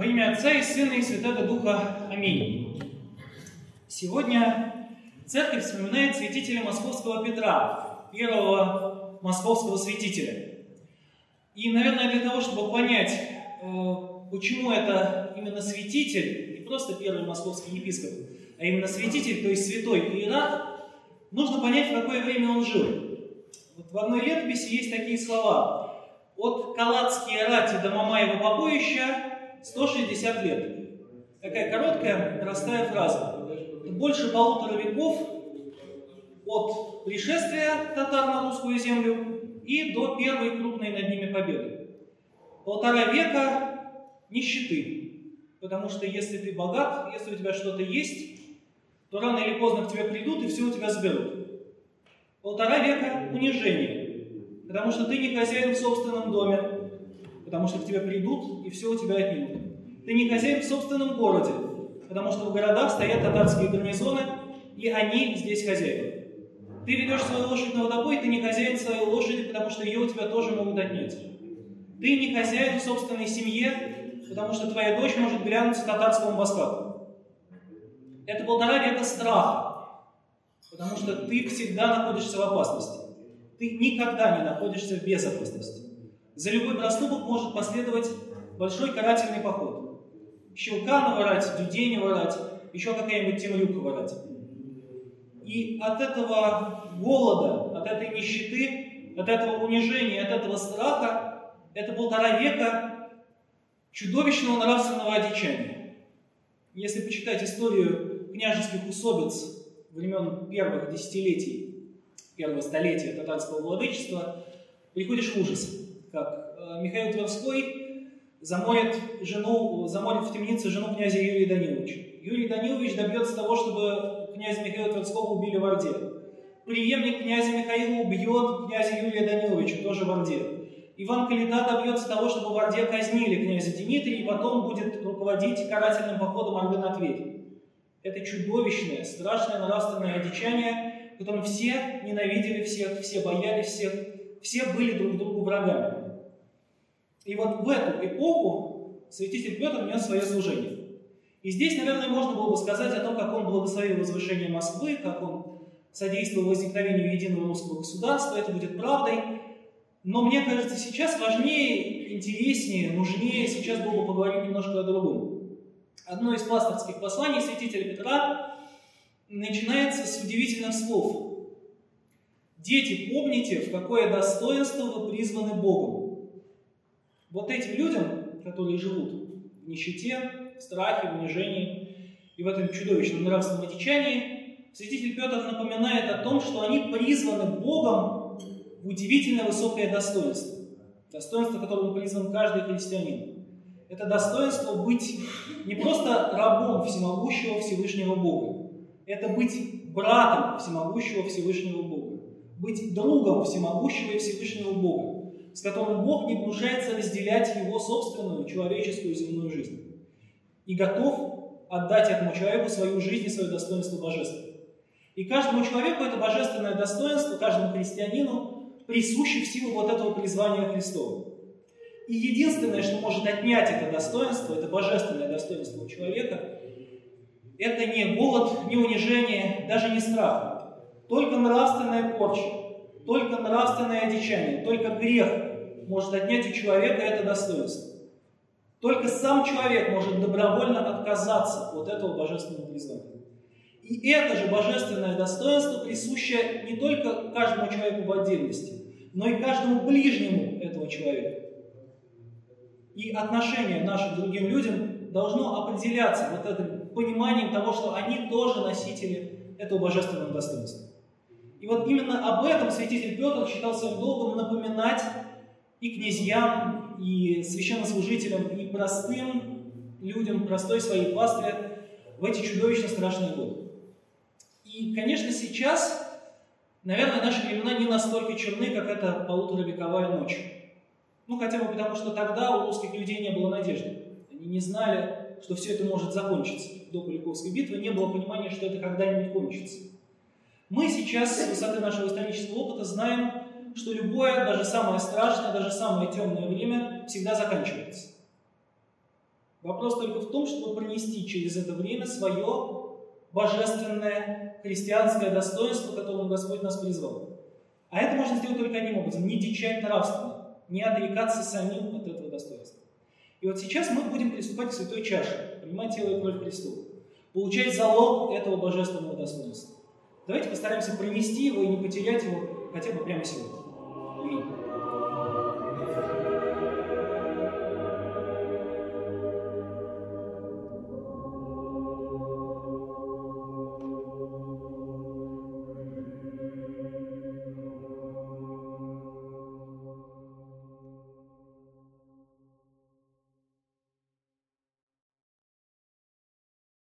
Во имя Отца и Сына и Святого Духа. Аминь. Сегодня церковь вспоминает святителя Московского Петра, первого московского святителя. И, наверное, для того, чтобы понять, э, почему это именно святитель, не просто первый московский епископ, а именно святитель, то есть святой иерарх, нужно понять, в какое время он жил. Вот в одной летописи есть такие слова. От Калацкие рати до Мамаева побоища 160 лет. Такая короткая, простая фраза. Больше полутора веков от пришествия татар на русскую землю и до первой крупной над ними победы. Полтора века нищеты. Потому что если ты богат, если у тебя что-то есть, то рано или поздно к тебе придут и все у тебя заберут. Полтора века унижения. Потому что ты не хозяин в собственном доме, потому что к тебе придут и все у тебя отнимут. Ты не хозяин в собственном городе, потому что в городах стоят татарские гарнизоны, и они здесь хозяева. Ты ведешь свою лошадь на водопой, ты не хозяин своей лошади, потому что ее у тебя тоже могут отнять. Ты не хозяин в собственной семье, потому что твоя дочь может глянуться татарскому баскату. Это полтора века страха, потому что ты всегда находишься в опасности. Ты никогда не находишься в безопасности. За любой проступок может последовать большой карательный поход. Щелка наворать, дюдей наворать, еще какая-нибудь темрюка ворать. И от этого голода, от этой нищеты, от этого унижения, от этого страха, это полтора века чудовищного нравственного одичания. Если почитать историю княжеских усобиц времен первых десятилетий, первого столетия татарского владычества, приходишь в ужас Михаил Тверской заморит жену, заморит в темнице жену князя Юрия Даниловича. Юрий Данилович добьется того, чтобы князя Михаила Тверского убили в Орде. Преемник князя Михаила убьет князя Юрия Даниловича, тоже в Орде. Иван Калита добьется того, чтобы в Орде казнили князя Дмитрия, и потом будет руководить карательным походом Орды на Тверь. Это чудовищное, страшное нравственное одичание, которым все ненавидели всех, все боялись всех, все были друг другу врагами. И вот в эту эпоху святитель Петр нес свое служение. И здесь, наверное, можно было бы сказать о том, как он благословил возвышение Москвы, как он содействовал возникновению единого русского государства, это будет правдой. Но мне кажется, сейчас важнее, интереснее, нужнее сейчас было бы поговорить немножко о другом. Одно из пасторских посланий святителя Петра начинается с удивительных слов. Дети, помните, в какое достоинство вы призваны Богом. Вот этим людям, которые живут в нищете, в страхе, в унижении и в этом чудовищном нравственном отечании, святитель Петр напоминает о том, что они призваны Богом в удивительно высокое достоинство. Достоинство, которому призван каждый христианин. Это достоинство быть не просто рабом всемогущего Всевышнего Бога. Это быть братом всемогущего Всевышнего Бога быть другом всемогущего и Всевышнего Бога, с которым Бог не гнушается разделять его собственную человеческую земную жизнь и готов отдать этому человеку свою жизнь и свое достоинство божества. И каждому человеку это божественное достоинство, каждому христианину присуще в силу вот этого призвания Христова. И единственное, что может отнять это достоинство, это божественное достоинство у человека, это не голод, не унижение, даже не страх, только нравственная порча, только нравственное одичание, только грех может отнять у человека это достоинство. Только сам человек может добровольно отказаться от этого божественного призвания. И это же божественное достоинство присуще не только каждому человеку в отдельности, но и каждому ближнему этого человека. И отношение нашим к другим людям должно определяться вот этим пониманием того, что они тоже носители этого божественного достоинства. И вот именно об этом святитель Петр считал своим долгом напоминать и князьям, и священнослужителям, и простым людям, простой своей пастве в эти чудовищно страшные годы. И, конечно, сейчас, наверное, наши времена не настолько черны, как эта полуторавековая ночь. Ну, хотя бы потому, что тогда у русских людей не было надежды. Они не знали, что все это может закончиться. До Куликовской битвы не было понимания, что это когда-нибудь кончится. Мы сейчас с высоты нашего исторического опыта знаем, что любое, даже самое страшное, даже самое темное время всегда заканчивается. Вопрос только в том, чтобы пронести через это время свое божественное христианское достоинство, которому Господь нас призвал. А это можно сделать только одним образом – не дичать нравственно, не отрекаться самим от этого достоинства. И вот сейчас мы будем приступать к святой чаше, принимать тело и кровь Христу, получать залог этого божественного достоинства. Давайте постараемся пронести его и не потерять его хотя бы прямо сегодня.